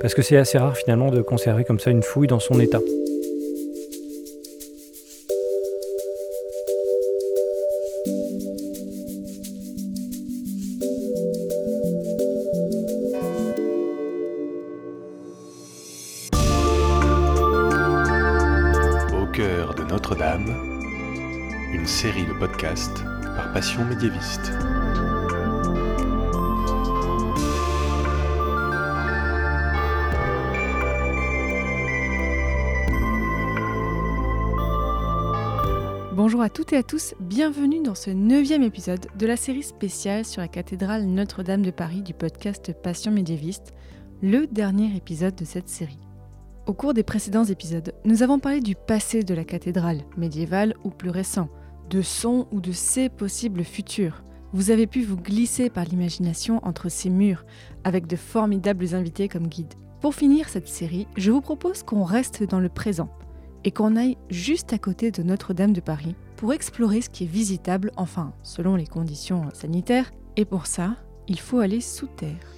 parce que c'est assez rare finalement de conserver comme ça une fouille dans son état. Au cœur de Notre-Dame, une série de podcasts par Passion médiéviste. Bonjour à toutes et à tous, bienvenue dans ce neuvième épisode de la série spéciale sur la cathédrale Notre-Dame de Paris du podcast Passion médiéviste, le dernier épisode de cette série. Au cours des précédents épisodes, nous avons parlé du passé de la cathédrale, médiévale ou plus récent, de son ou de ses possibles futurs. Vous avez pu vous glisser par l'imagination entre ces murs, avec de formidables invités comme guides. Pour finir cette série, je vous propose qu'on reste dans le présent et qu'on aille juste à côté de Notre-Dame de Paris pour explorer ce qui est visitable, enfin, selon les conditions sanitaires. Et pour ça, il faut aller sous terre.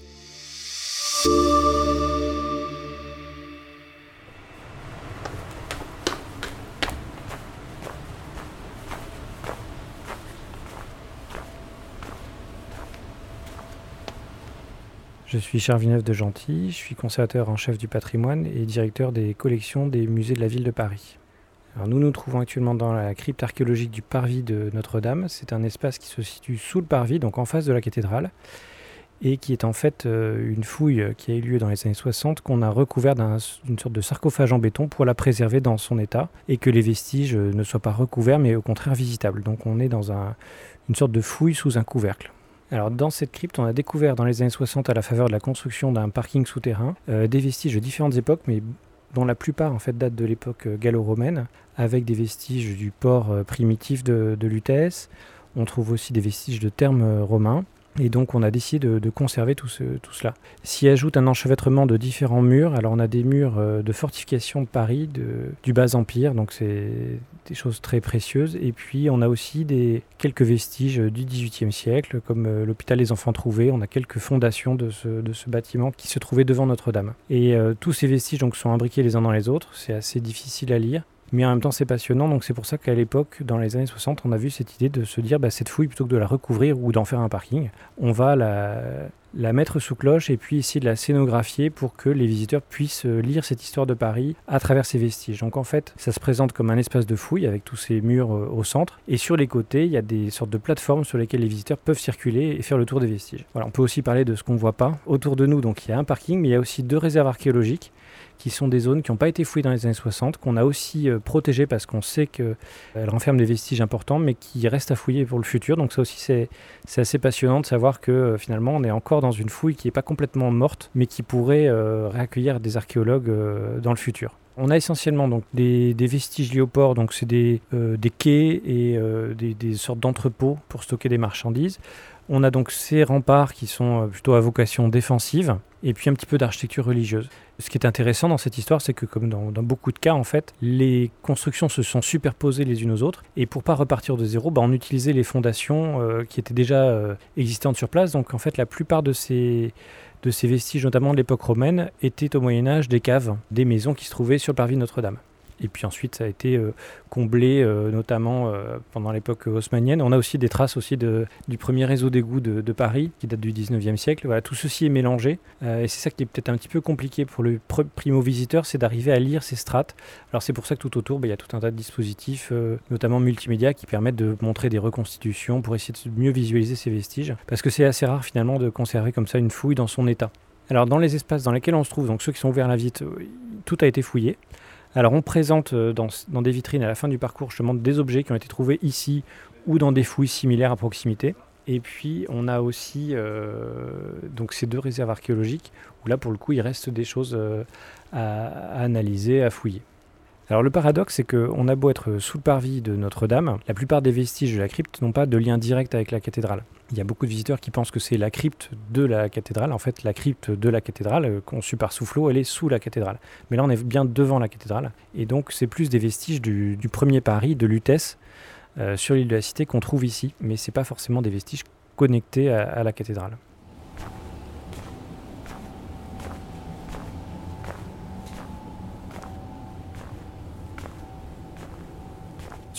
Suis Charles de Gentil, je suis conservateur en chef du patrimoine et directeur des collections des musées de la ville de Paris. Nous nous trouvons actuellement dans la crypte archéologique du parvis de Notre-Dame. C'est un espace qui se situe sous le parvis, donc en face de la cathédrale, et qui est en fait euh, une fouille qui a eu lieu dans les années 60 qu'on a recouvert d'une sorte de sarcophage en béton pour la préserver dans son état et que les vestiges euh, ne soient pas recouverts mais au contraire visitables. Donc on est dans un- une sorte de fouille sous un couvercle. Alors dans cette crypte, on a découvert dans les années 60 à la faveur de la construction d'un parking souterrain euh, des vestiges de différentes époques, mais dont la plupart en fait datent de l'époque euh, gallo-romaine, avec des vestiges du port euh, primitif de, de Lutèce. On trouve aussi des vestiges de thermes romains. Et donc on a décidé de, conserver tout, ce- tout cela. S'y ajoute un enchevêtrement de différents murs. Alors on a des murs euh, de fortification de Paris, du bas empire, donc c'est des choses très précieuses. Et puis on a aussi des, quelques vestiges du XVIIIe siècle, comme euh, l'hôpital des enfants trouvés. On a quelques fondations de ce, bâtiment qui se trouvait devant Notre-Dame. Et euh, tous ces vestiges sont imbriqués les uns dans les autres. C'est assez difficile à lire. Mais en même temps, c'est passionnant, donc c'est pour ça qu'à l'époque, dans les années 60, on a vu cette idée de se dire, bah, cette fouille, plutôt que de la recouvrir ou d'en faire un parking, on va la, mettre sous cloche et puis essayer de la scénographier pour que les visiteurs puissent euh, lire cette histoire de Paris à travers ces vestiges. Donc en fait, ça se présente comme un espace de fouille avec tous ces murs euh, au centre. Et sur les côtés, il y a des sortes de plateformes sur lesquelles les visiteurs peuvent circuler et faire le tour des vestiges. Voilà, on peut aussi parler de ce qu'on voit pas. Autour de nous, donc il y a un parking, mais il y a aussi deux réserves archéologiques qui sont des zones qui n'ont pas été fouillées dans les années 60, qu'on a aussi euh, protégées parce qu'on sait qu'elles renferment des vestiges importants, mais qui restent à fouiller pour le futur. Donc ça aussi, c'est assez passionnant de savoir que euh, finalement, on est encore dans une fouille qui n'est pas complètement morte, mais qui pourrait euh, réaccueillir des archéologues euh, dans le futur. On a essentiellement donc des, vestiges liés au port, donc c'est des, euh, quais et euh, des, sortes d'entrepôts pour stocker des marchandises. On a donc ces remparts qui sont euh, plutôt à vocation défensive, et puis un petit peu d'architecture religieuse. Ce qui est intéressant dans cette histoire, c'est que comme dans, beaucoup de cas, en fait, les constructions se sont superposées les unes aux autres, et pour pas repartir de zéro, bah, on utilisait les fondations qui étaient déjà existantes sur place. Donc en fait, la plupart de ces de ces vestiges, notamment de l'époque romaine, étaient au Moyen Âge des caves, des maisons qui se trouvaient sur le parvis Notre-Dame. Et puis ensuite, ça a été euh, comblé, euh, notamment euh, pendant l'époque haussmannienne. On a aussi des traces aussi du premier réseau d'égouts de, Paris, qui date du 19e siècle. Tout ceci est mélangé. Et c'est ça qui est peut-être un petit peu compliqué pour le primo-visiteur, c'est d'arriver à lire ces strates. Alors c'est pour ça que tout autour, bah, il y a tout un tas de dispositifs, notamment multimédia, qui permettent de montrer des reconstitutions pour essayer de mieux visualiser ces vestiges. Parce que c'est assez rare finalement de conserver comme ça une fouille dans son état. Alors dans les espaces dans lesquels on se trouve, donc ceux qui sont ouverts à la visite, tout a été fouillé. Alors on présente euh, dans, des vitrines à la fin du parcours justement des objets qui ont été trouvés ici ou dans des fouilles similaires à proximité. Et puis on a aussi euh, donc ces deux réserves archéologiques où là pour le coup il reste des choses euh, à analyser, à fouiller. Alors le paradoxe c'est qu'on a beau être sous le parvis de Notre-Dame, la plupart des vestiges de la crypte n'ont pas de lien direct avec la cathédrale. Il y a beaucoup de visiteurs qui pensent que c'est la crypte de la cathédrale. En fait, la crypte de la cathédrale, euh, conçue par Soufflot, elle est sous la cathédrale. Mais là, on est bien devant la cathédrale. Et donc, c'est plus des vestiges du, premier Paris, de Lutèce, euh, sur l'île de la Cité, qu'on trouve ici. Mais ce n'est pas forcément des vestiges connectés à la cathédrale.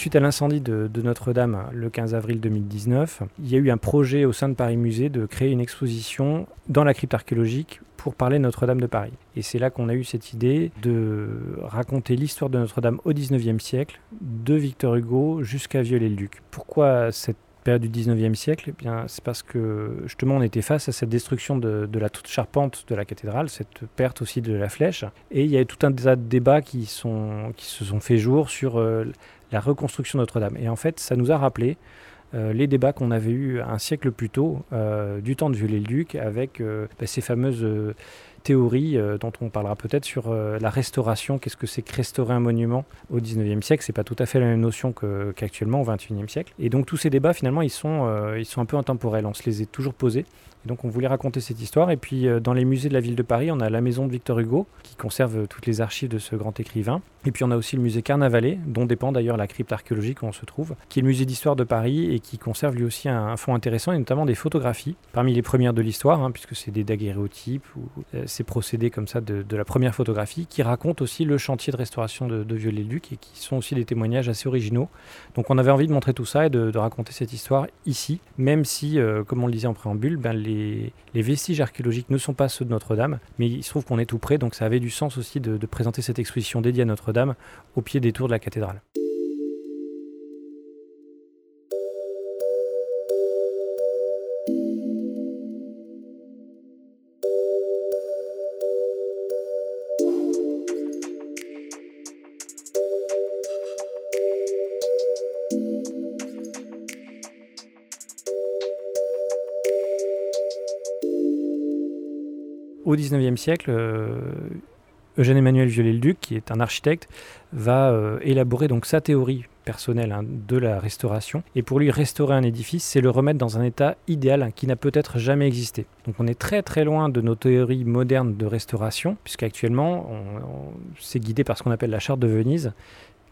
Suite à l'incendie de, Notre-Dame le 15 avril 2019, il y a eu un projet au sein de Paris Musée de créer une exposition dans la crypte archéologique pour parler Notre-Dame de Paris. Et c'est là qu'on a eu cette idée de raconter l'histoire de Notre-Dame au 19e siècle, de Victor Hugo jusqu'à Viollet-le-Duc. Pourquoi cette période du 19e siècle, eh bien, c'est parce que justement on était face à cette destruction de, la toute charpente de la cathédrale, cette perte aussi de la flèche. Et il y a tout un tas de débats qui se sont fait jour sur euh, la reconstruction Notre-Dame. Et en fait, ça nous a rappelé euh, les débats qu'on avait eus un siècle plus tôt, euh, du temps de Viollet-le-Duc, avec bah, ces fameuses théorie euh, dont on parlera peut-être sur euh, la restauration. Qu'est-ce que c'est que restaurer un monument au 19e siècle? C'est pas tout à fait la même notion qu'actuellement au 21e siècle. Et donc tous ces débats finalement ils sont, euh, ils sont un peu intemporels. On se les est toujours posés donc on voulait raconter cette histoire. Et puis dans les musées de la ville de Paris, on a la maison de Victor Hugo, qui conserve toutes les archives de ce grand écrivain. Et puis on a aussi le musée Carnavalet, dont dépend d'ailleurs la crypte archéologique où on se trouve, qui est le musée d'histoire de Paris et qui conserve lui aussi un, fonds intéressant, et notamment des photographies, parmi les premières de l'histoire, hein, puisque c'est des daguerréotypes ces procédés comme ça de, la première photographie, qui racontent aussi le chantier de restauration de, de Viollet-le-Duc et qui sont aussi des témoignages assez originaux. Donc on avait envie de montrer tout ça et de, raconter cette histoire ici, même si, comme on le disait en préambule, ben, les les, vestiges archéologiques ne sont pas ceux de Notre-Dame, mais il se trouve qu'on est tout près, donc ça avait du sens aussi de présenter cette exposition dédiée à Notre-Dame au pied des tours de la cathédrale. Au XIXe siècle, euh, Eugène Emmanuel Viollet-le-Duc, qui est un architecte, va euh, élaborer donc sa théorie personnelle hein, de la restauration. Et pour lui, restaurer un édifice, c'est le remettre dans un état idéal hein, qui n'a peut-être jamais existé. Donc on est très très loin de nos théories modernes de restauration, puisqu'actuellement, on, c'est guidé par ce qu'on appelle la charte de Venise,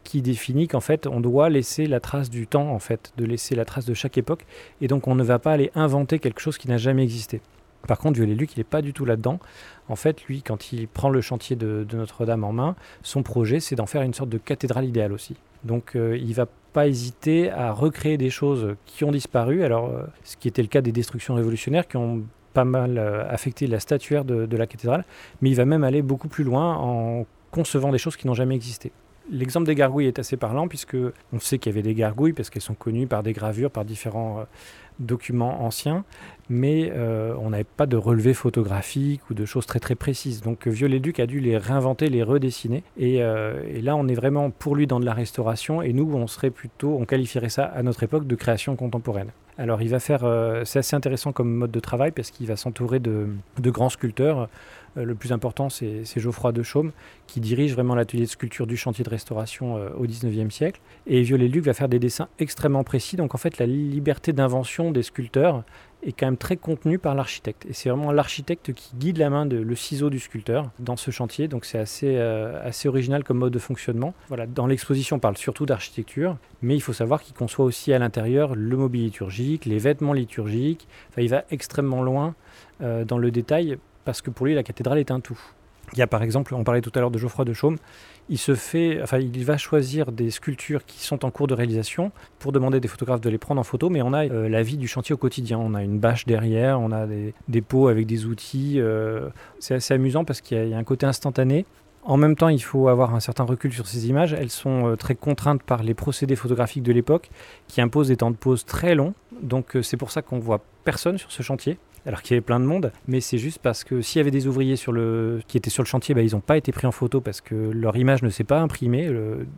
qui définit qu'en fait on doit laisser la trace du temps en fait, de laisser la trace de chaque époque, et donc on ne va pas aller inventer quelque chose qui n'a jamais existé. Par contre, Viollet-Luc, il n'est pas du tout là-dedans. En fait, lui, quand il prend le chantier de, Notre-Dame en main, son projet, c'est d'en faire une sorte de cathédrale idéale aussi. Donc, euh, il va pas hésiter à recréer des choses qui ont disparu. Alors, euh, ce qui était le cas des destructions révolutionnaires qui ont pas mal euh, affecté la statuaire de, de, la cathédrale, mais il va même aller beaucoup plus loin en concevant des choses qui n'ont jamais existé. L'exemple des gargouilles est assez parlant puisque on sait qu'il y avait des gargouilles parce qu'elles sont connues par des gravures, par différents documents anciens, mais euh, on n'avait pas de relevé photographique ou de choses très très précises. Donc euh, Viollet-Duc a dû les réinventer, les redessiner. Euh, et, là, on est vraiment pour lui dans de la restauration, et nous, on serait plutôt, on qualifierait ça à notre époque de création contemporaine. Alors il va faire, c'est assez intéressant comme mode de travail parce qu'il va s'entourer de, grands sculpteurs. Le plus important, c'est Geoffroy de Chaume, qui dirige vraiment l'atelier de sculpture du chantier de restauration au 19e siècle. Et Viollet-Duc va faire des dessins extrêmement précis. Donc en fait, la liberté d'invention des sculpteurs est quand même très contenu par l'architecte. Et c'est vraiment l'architecte qui guide la main de le ciseau du sculpteur dans ce chantier. Donc c'est assez, euh, original comme mode de fonctionnement. Voilà, dans l'exposition, on parle surtout d'architecture, mais il faut savoir qu'il conçoit aussi à l'intérieur le mobilier liturgique, les vêtements liturgiques. Enfin, il va extrêmement loin euh, dans le détail parce que pour lui, la cathédrale est un tout. Il y a par exemple, on parlait tout à l'heure de Geoffroy de Chaume, il se fait, enfin, il va choisir des sculptures qui sont en cours de réalisation pour demander des photographes de les prendre en photo, mais on a euh, la vie du chantier au quotidien. On a une bâche derrière, on a des, pots avec des outils. Euh, c'est assez amusant parce qu'il y, a un côté instantané. En même temps, il faut avoir un certain recul sur ces images. Elles sont euh, très contraintes par les procédés photographiques de l'époque qui imposent des temps de pause très longs. Donc c'est pour ça qu'on voit personne sur ce chantier alors qu'il y avait plein de monde, mais c'est juste parce que s'il y avait des ouvriers qui étaient sur le chantier, bah, ils n'ont pas été pris en photo parce que leur image ne s'est pas imprimée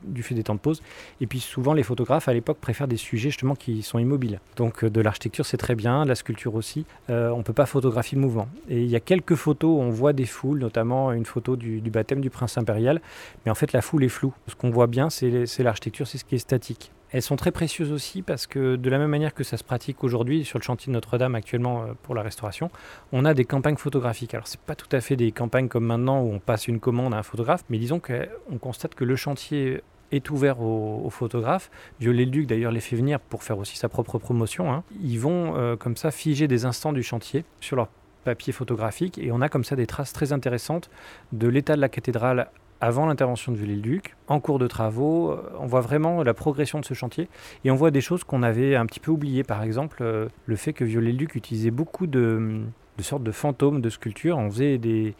du fait des temps de pause. Et puis souvent, les photographes à l'époque préfèrent des sujets justement qui sont immobiles. Donc euh, de l'architecture, c'est très bien, la sculpture aussi. Euh, on ne peut pas photographier le mouvement. Et il y a quelques photos où on voit des foules, notamment une photo du baptême du prince impérial, mais en fait la foule est floue. Ce qu'on voit bien, c'est l'architecture, c'est ce qui est statique. Elles sont très précieuses aussi parce que de la même manière que ça se pratique aujourd'hui sur le chantier de Notre-Dame actuellement euh, pour la restauration, on a des campagnes photographiques. Alors c'est pas tout à fait des campagnes comme maintenant où on passe une commande à un photographe, mais disons qu'on constate que le chantier est ouvert aux, photographes. Viollet-le-Duc d'ailleurs les fait venir pour faire aussi sa propre promotion. Hein. Ils vont euh, comme ça figer des instants du chantier sur leur papier photographique et on a comme ça des traces très intéressantes de l'état de la cathédrale avant l'intervention de Viollet-le-Duc. En cours de travaux, euh, on voit vraiment la progression de ce chantier et on voit des choses qu'on avait un petit peu oubliées. Par exemple, euh, le fait que Viollet-le-Duc utilisait beaucoup de, sortes de fantômes de sculptures. On faisait des,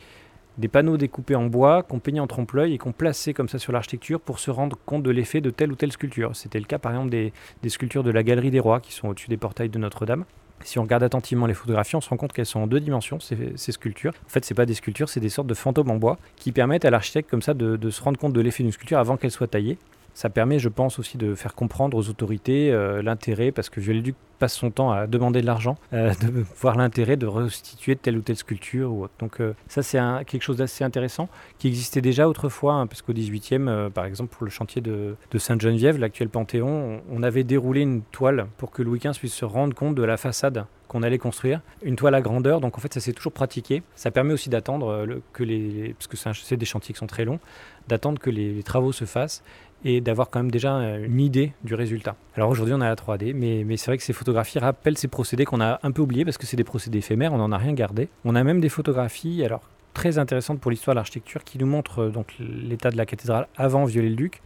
panneaux découpés en bois qu'on peignait en trompe-l'œil et qu'on plaçait comme ça sur l'architecture pour se rendre compte de l'effet de telle ou telle sculpture. C'était le cas par exemple des sculptures de la Galerie des Rois qui sont au-dessus des portails de Notre-Dame. Si on regarde attentivement les photographies, on se rend compte qu'elles sont en deux dimensions, ces, sculptures. En fait, ce pas des sculptures, c'est des sortes de fantômes en bois qui permettent à l'architecte comme ça de se rendre compte de l'effet d'une sculpture avant qu'elle soit taillée. Ça permet, je pense, aussi de faire comprendre aux autorités euh, l'intérêt, parce que Viollet-le-Duc passe son temps à demander de l'argent, euh, de voir l'intérêt de restituer telle ou telle sculpture. Ou autre. Donc euh, ça, c'est quelque chose d'assez intéressant, qui existait déjà autrefois, hein, parce qu'au 18e, par exemple, pour le chantier de, Sainte-Geneviève, l'actuel Panthéon, on, avait déroulé une toile pour que Louis XV puisse se rendre compte de la façade qu'on allait construire, une toile à grandeur. Donc en fait, ça s'est toujours pratiqué. Ça permet aussi d'attendre que les, parce que c'est des chantiers qui sont très longs, d'attendre que les, travaux se fassent et d'avoir quand même déjà une idée du résultat. Alors aujourd'hui on a la 3D, mais, c'est vrai que ces photographies rappellent ces procédés qu'on a un peu oubliés parce que c'est des procédés éphémères, on n'en a rien gardé. On a même des photographies, alors très intéressantes pour l'histoire de l'architecture, qui nous montrent donc l'état de la cathédrale avant Viollet-le-Duc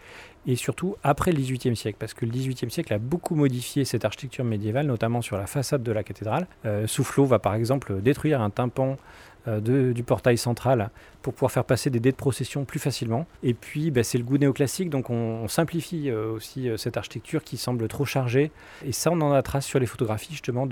et surtout après le XVIIIe siècle, parce que le XVIIIe siècle a beaucoup modifié cette architecture médiévale, notamment sur la façade de la cathédrale. Euh, Soufflot va par exemple détruire un tympan euh, de, du portail central pour pouvoir faire passer des dés de procession plus facilement. Et puis bah, c'est le goût néoclassique, donc on, simplifie euh, aussi euh, cette architecture qui semble trop chargée. Et ça, on en a trace sur les photographies justement.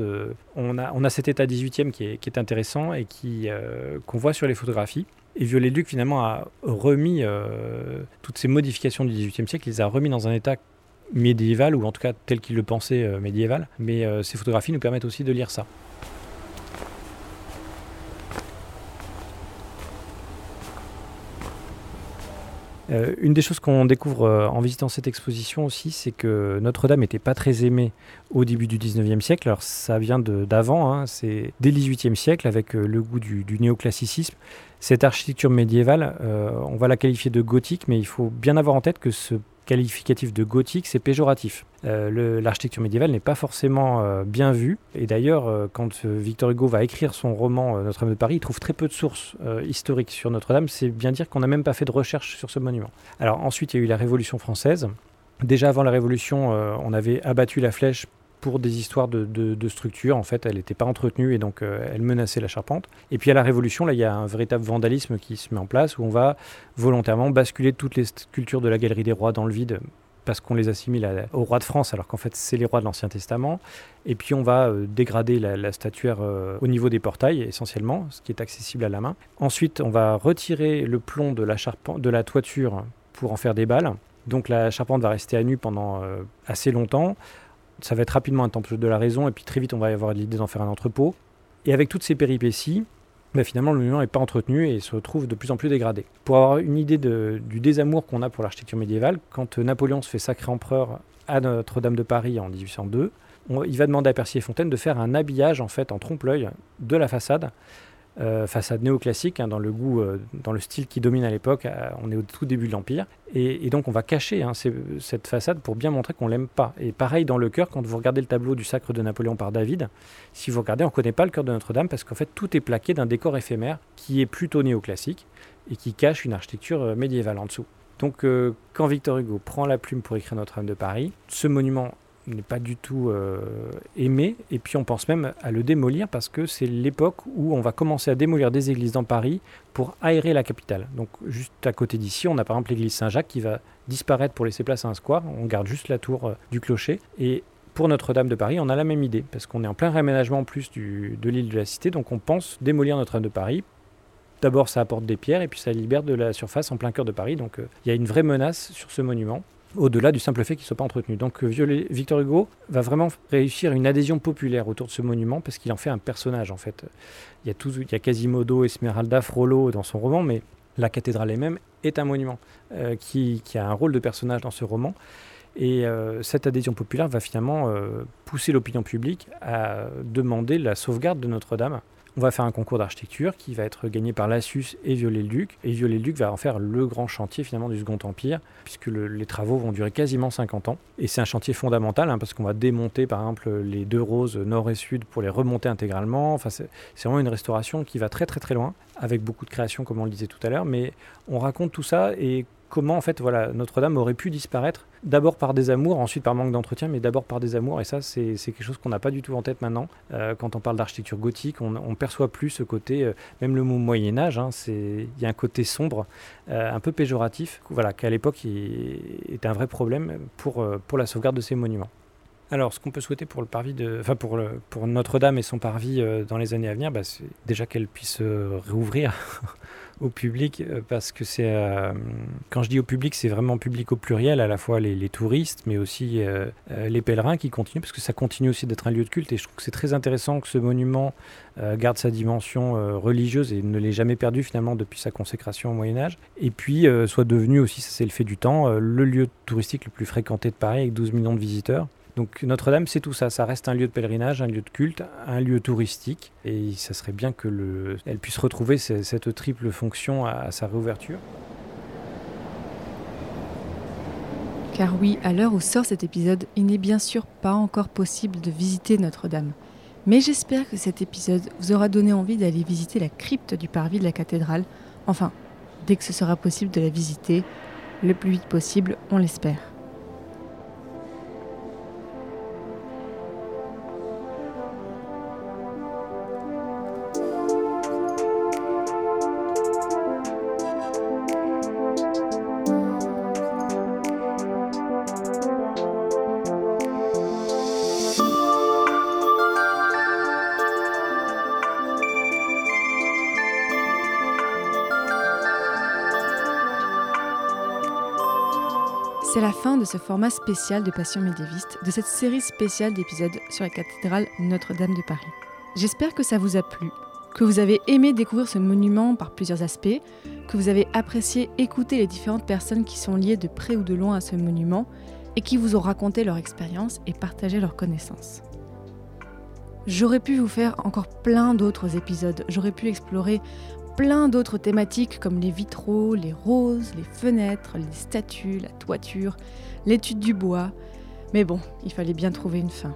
On, a, cet état 18e qui est, intéressant et qui, euh, qu'on voit sur les photographies. Et Viollet-le-Duc finalement a remis euh, toutes ces modifications du XVIIIe siècle, il les a remis dans un état médiéval, ou en tout cas tel qu'il le pensait euh, médiéval. Mais euh, ces photographies nous permettent aussi de lire ça. Euh, une des choses qu'on découvre euh, en visitant cette exposition aussi, c'est que Notre-Dame n'était pas très aimée au début du 19e siècle. Alors ça vient d'avant, hein, c'est dès le 18e siècle avec euh, le goût du, néoclassicisme. Cette architecture médiévale, on va la qualifier de gothique, mais il faut bien avoir en tête que ce qualificatif de gothique, c'est péjoratif. Euh, L'architecture médiévale n'est pas forcément euh, bien vue. Et d'ailleurs, euh, quand Victor Hugo va écrire son roman Notre-Dame de Paris, il trouve très peu de sources historiques sur Notre-Dame. C'est bien dire qu'on n'a même pas fait de recherche sur ce monument. Alors ensuite, il y a eu la Révolution française. Déjà avant la Révolution, on avait abattu la flèche pour des histoires de, de, structure. En fait, elle n'était pas entretenue et donc euh, elle menaçait la charpente. Et puis à la Révolution, là, il y a un véritable vandalisme qui se met en place où on va volontairement basculer toutes les sculptures de la Galerie des Rois dans le vide parce qu'on les assimile aux rois de France, alors qu'en fait c'est les rois de l'Ancien Testament. Et puis on va euh, dégrader la, statuaire euh, au niveau des portails essentiellement, ce qui est accessible à la main. Ensuite, on va retirer le plomb de la, de la toiture pour en faire des balles. Donc la charpente va rester à nu pendant assez longtemps ça va être rapidement un temple de la raison, et puis très vite on va avoir l'idée d'en faire un entrepôt. Et avec toutes ces péripéties, bah finalement le monument n'est pas entretenu et se retrouve de plus en plus dégradé. Pour avoir une idée du désamour qu'on a pour l'architecture médiévale, quand Napoléon se fait sacré empereur à Notre-Dame de Paris en 1802, on, il va demander à Percier Fontaine de faire un habillage en fait en trompe-l'œil de la façade euh, façade néoclassique, hein, dans le goût, euh, dans le style qui domine à l'époque. Euh, on est au tout début de l'Empire. Et, donc on va cacher hein, cette façade pour bien montrer qu'on l'aime pas. Et pareil dans le cœur, quand vous regardez le tableau du sacre de Napoléon par David, si vous regardez, on ne connaît pas le cœur de Notre-Dame parce qu'en fait tout est plaqué d'un décor éphémère qui est plutôt néoclassique et qui cache une architecture médiévale en dessous. Donc euh, quand Victor Hugo prend la plume pour écrire Notre-Dame de Paris, ce monument n'est pas du tout euh, aimé, et puis on pense même à le démolir parce que c'est l'époque où on va commencer à démolir des églises dans Paris pour aérer la capitale. Donc juste à côté d'ici, on a par exemple l'église Saint-Jacques qui va disparaître pour laisser place à un square, on garde juste la tour euh, du clocher, et pour Notre-Dame de Paris, on a la même idée, parce qu'on est en plein réaménagement en plus du, de l'île de la Cité, donc on pense démolir Notre-Dame de Paris. D'abord, ça apporte des pierres, et puis ça libère de la surface en plein cœur de Paris, donc euh, il y a une vraie menace sur ce monument au-delà du simple fait qu'il ne soit pas entretenu. Donc Violet, Victor Hugo va vraiment réussir une adhésion populaire autour de ce monument parce qu'il en fait un personnage en fait. Il y a, tout, il y a Quasimodo, Esmeralda, Frollo dans son roman, mais la cathédrale elle-même est un monument euh, qui, a un rôle de personnage dans ce roman. Et euh, cette adhésion populaire va finalement euh, pousser l'opinion publique à demander la sauvegarde de Notre-Dame On va faire un concours d'architecture qui va être gagné par Lassus et Viollet-le-Duc. Et Viollet-le-Duc va en faire le grand chantier finalement du Second Empire, puisque les travaux vont durer quasiment 50 ans. Et c'est un chantier fondamental, hein, parce qu'on va démonter par exemple les deux roses nord et sud pour les remonter intégralement. C'est vraiment une restauration qui va très très très loin, avec beaucoup de créations comme on le disait tout à l'heure. Mais on raconte tout ça et comment en fait voilà Notre-Dame aurait pu disparaître d'abord par des amours, ensuite par manque d'entretien, mais d'abord par des amours. Et ça, c'est quelque chose qu'on n'a pas du tout en tête maintenant. Euh, quand on parle d'architecture gothique, on, ne perçoit plus ce côté, euh, même le mot Moyen Âge, hein, il y a un côté sombre, euh, un peu péjoratif, voilà, qu'à l'époque était un vrai problème pour, pour la sauvegarde de ces monuments. Alors, ce qu'on peut souhaiter pour le parvis de, enfin pour, pour Notre-Dame et son parvis dans les années à venir, bah, c'est déjà qu'elle puisse réouvrir au public euh, parce que c'est euh, quand je dis au public c'est vraiment public au pluriel à la fois les, touristes mais aussi euh, les pèlerins qui continuent parce que ça continue aussi d'être un lieu de culte et je trouve que c'est très intéressant que ce monument garde sa dimension religieuse et ne l'ait jamais perdu finalement depuis sa consécration au Moyen Âge. Et puis soit devenu aussi ça c'est le fait du temps le lieu touristique le plus fréquenté de Paris avec 12 millions de visiteurs donc Notre-Dame, c'est tout ça. Ça reste un lieu de pèlerinage, un lieu de culte, un lieu touristique. Et ça serait bien que le, elle puisse retrouver cette triple fonction à, sa réouverture. Car oui, à l'heure où sort cet épisode, il n'est bien sûr pas encore possible de visiter Notre-Dame. Mais j'espère que cet épisode vous aura donné envie d'aller visiter la crypte du parvis de la cathédrale. Enfin, dès que ce sera possible de la visiter, le plus vite possible, on l'espère. Ce format spécial de Passion médiéviste, de cette série spéciale d'épisodes sur la cathédrale Notre-Dame de Paris. J'espère que ça vous a plu, que vous avez aimé découvrir ce monument par plusieurs aspects, que vous avez apprécié écouter les différentes personnes qui sont liées de près ou de loin à ce monument et qui vous ont raconté leur expérience et partagé leurs connaissances. J'aurais pu vous faire encore plein d'autres épisodes, j'aurais pu explorer plein d'autres thématiques comme les vitraux, les roses, les fenêtres, les statues, la toiture, l'étude du bois. Mais bon, il fallait bien trouver une fin.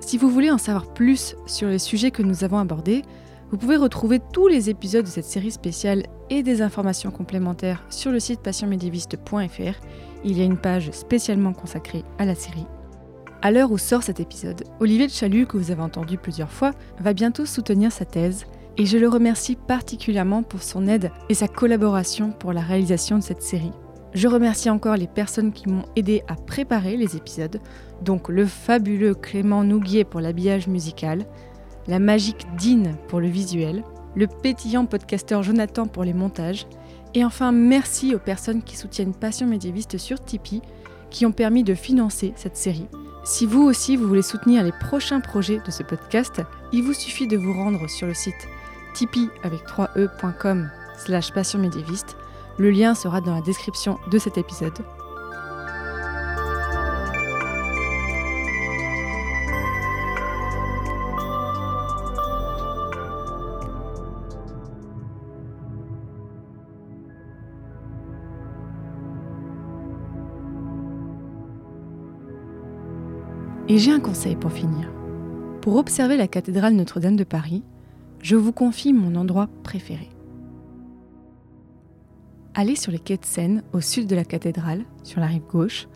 Si vous voulez en savoir plus sur les sujets que nous avons abordés, vous pouvez retrouver tous les épisodes de cette série spéciale et des informations complémentaires sur le site passionmédiéviste.fr. Il y a une page spécialement consacrée à la série. À l'heure où sort cet épisode, Olivier de Chalut, que vous avez entendu plusieurs fois, va bientôt soutenir sa thèse et je le remercie particulièrement pour son aide et sa collaboration pour la réalisation de cette série. Je remercie encore les personnes qui m'ont aidé à préparer les épisodes, donc le fabuleux Clément Nouguier pour l'habillage musical, la magique Dean pour le visuel, le pétillant podcasteur Jonathan pour les montages, et enfin merci aux personnes qui soutiennent Passion médiéviste sur Tipeee, qui ont permis de financer cette série. Si vous aussi vous voulez soutenir les prochains projets de ce podcast, il vous suffit de vous rendre sur le site tipeee avec 3e.com slash passion médiéviste. Le lien sera dans la description de cet épisode. Et j'ai un conseil pour finir. Pour observer la cathédrale Notre-Dame de Paris, je vous confie mon endroit préféré. Allez sur les quais de Seine, au sud de la cathédrale, sur la rive gauche.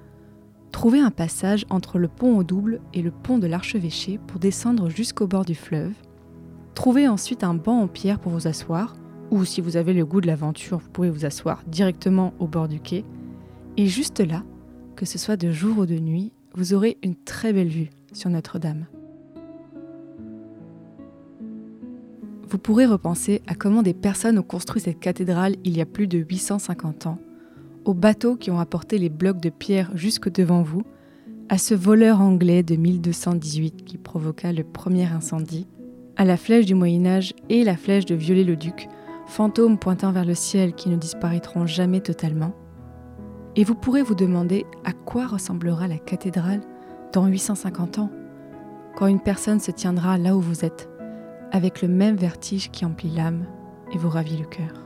Trouvez un passage entre le pont au double et le pont de l'archevêché pour descendre jusqu'au bord du fleuve. Trouvez ensuite un banc en pierre pour vous asseoir, ou si vous avez le goût de l'aventure, vous pouvez vous asseoir directement au bord du quai. Et juste là, que ce soit de jour ou de nuit, vous aurez une très belle vue sur Notre-Dame. Vous pourrez repenser à comment des personnes ont construit cette cathédrale il y a plus de 850 ans, aux bateaux qui ont apporté les blocs de pierre jusque devant vous, à ce voleur anglais de 1218 qui provoqua le premier incendie, à la flèche du Moyen Âge et la flèche de Viollet-le-Duc, fantômes pointant vers le ciel qui ne disparaîtront jamais totalement. Et vous pourrez vous demander à quoi ressemblera la cathédrale dans 850 ans, quand une personne se tiendra là où vous êtes, avec le même vertige qui emplit l'âme et vous ravit le cœur.